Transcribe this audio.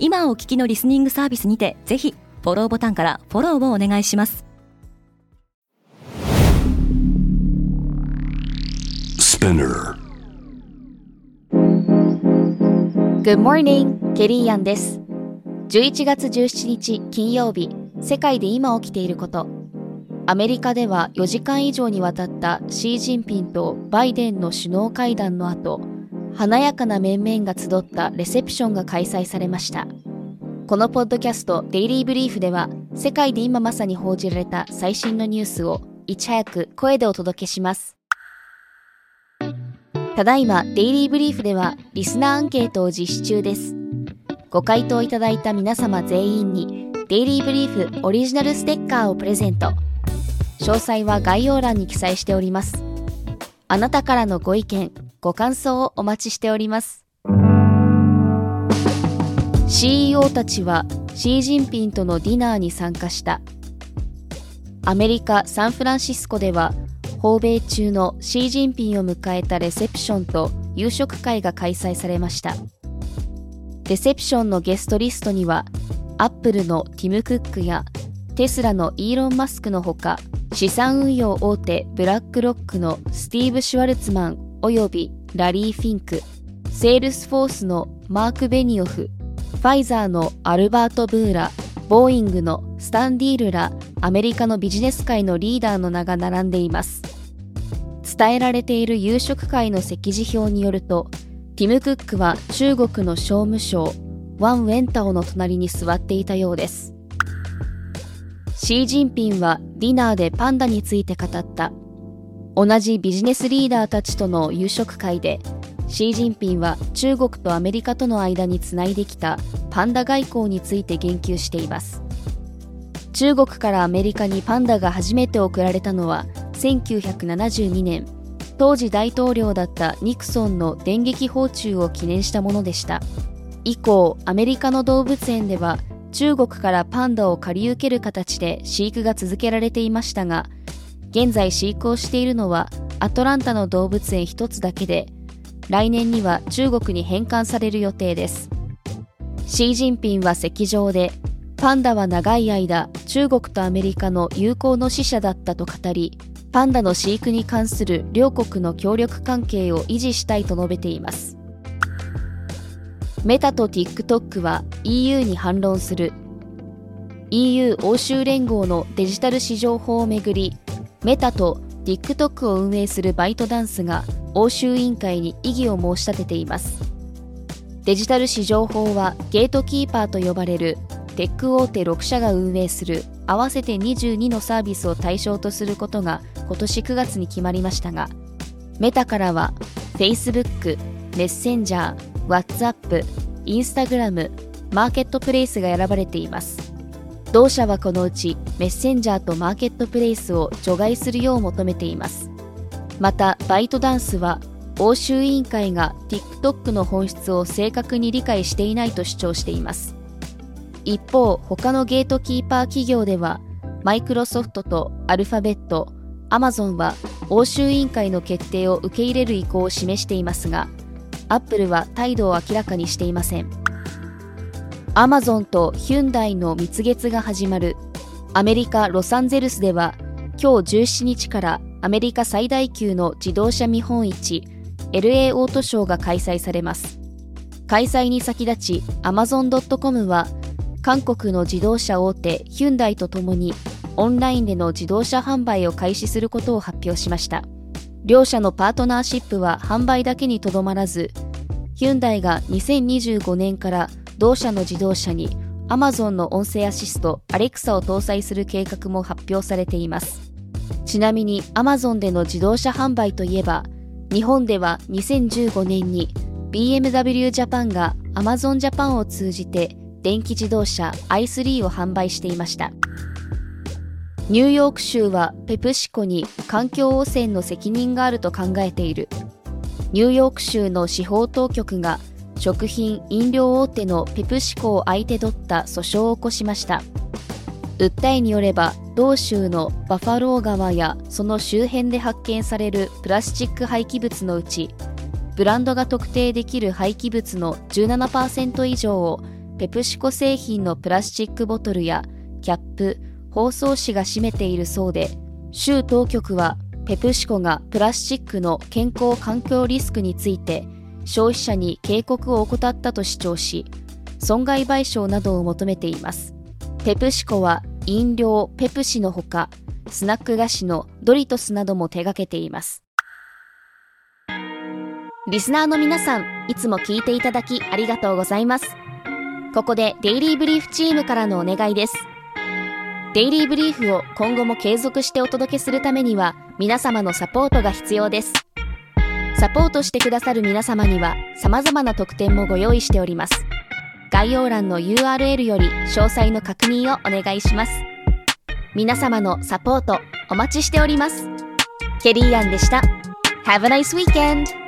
今お聞きのリスニングサービスにてぜひフォローボタンからフォローをお願いします。Good morning, ケリーアンです。11月17日金曜日世界で今起きていること。アメリカでは4時間以上にわたったシー・ジンピンとバイデンの首脳会談の後華やかな面々が集ったレセプションが開催されました。このポッドキャストデイリーブリーフでは世界で今まさに報じられた最新のニュースをいち早く声でお届けします。ただいまデイリーブリーフではリスナーアンケートを実施中です。ご回答いただいた皆様全員にデイリーブリーフオリジナルステッカーをプレゼント。詳細は概要欄に記載しております。あなたからのご意見ご感想をお待ちしております。CEO たちはシー・ジンピンとのディナーに参加した。アメリカ・サンフランシスコでは訪米中のシー・ジンピンを迎えたレセプションと夕食会が開催されました。レセプションのゲストリストにはアップルのティム・クックやテスラのイーロン・マスクのほか資産運用大手ブラックロックのスティーブ・シュワルツマンおよびラリー・フィンク、セールスフォースのマーク・ベニオフ、ファイザーのアルバート・ブーラ、ボーイングのスタン・ディールらアメリカのビジネス界のリーダーの名が並んでいます。伝えられている夕食会の席次表によると、ティム・クックは中国の商務省、ワン・ウェンタオの隣に座っていたようです。シー・ジンピンはディナーでパンダについて語った同じビジネスリーダーたちとの夕食会でシー・ジンピンは中国とアメリカとの間につないできたパンダ外交について言及しています。中国からアメリカにパンダが初めて送られたのは1972年。当時大統領だったニクソンの電撃訪中を記念したものでした。以降アメリカの動物園では中国からパンダを借り受ける形で飼育が続けられていましたが現在飼育をしているのはアトランタの動物園一つだけで来年には中国に返還される予定です。シー・ジンピンは席上でパンダは長い間中国とアメリカの友好の使者だったと語りパンダの飼育に関する両国の協力関係を維持したいと述べています。メタと TikTok は EU に反論する。EU 欧州連合のデジタル市場法をめぐりメタと TikTok を運営するバイトダンスが欧州委員会に異議を申し立てています。デジタル市場法はゲートキーパーと呼ばれるテック大手6社が運営する合わせて22のサービスを対象とすることが今年9月に決まりましたがメタからは Facebook、メッセンジャー、WhatsApp、Instagram、マーケットプレイスが選ばれています。同社はこのうちメッセンジャーとマーケットプレイスを除外するよう求めています。またバイトダンスは欧州委員会が TikTok の本質を正確に理解していないと主張しています。一方他のゲートキーパー企業ではマイクロソフトとアルファベットアマゾンは欧州委員会の決定を受け入れる意向を示していますがアップルは態度を明らかにしていません。アマゾンとヒュンダイの蜜月が始まる。アメリカ・ロサンゼルスでは今日17日からアメリカ最大級の自動車見本市 LA オートショーが開催されます。開催に先立ちアマゾン .com は韓国の自動車大手ヒュンダイとともにオンラインでの自動車販売を開始することを発表しました。両社のパートナーシップは販売だけにとどまらずヒュンダイが2025年から同社の自動車に Amazon の音声アシスト Alexa を搭載する計画も発表されています。ちなみに Amazon での自動車販売といえば日本では2015年に BMW ジャパンが Amazon ジャパンを通じて電気自動車 i3 を販売していました。ニューヨーク州はペプシコに環境汚染の責任があると考えている。ニューヨーク州の司法当局が食品・飲料大手のペプシコを相手取った訴訟を起こしました。訴えによれば同州のバファロー川やその周辺で発見されるプラスチック廃棄物のうちブランドが特定できる廃棄物の17%以上をペプシコ製品のプラスチックボトルやキャップ包装紙が占めているそうで州当局はペプシコがプラスチックの健康環境リスクについて消費者に警告を怠ったと主張し損害賠償などを求めています。ペプシコは飲料ペプシのほかスナック菓子のドリトスなども手掛けています。リスナーの皆さんいつも聞いていただきありがとうございます。ここでデイリーブリーフチームからのお願いです。デイリーブリーフを今後も継続してお届けするためには皆様のサポートが必要です。サポートしてくださる皆様には様々な特典もご用意しております。概要欄の URL より詳細の確認をお願いします。皆様のサポートお待ちしております。ケリーアンでした。Have a nice weekend!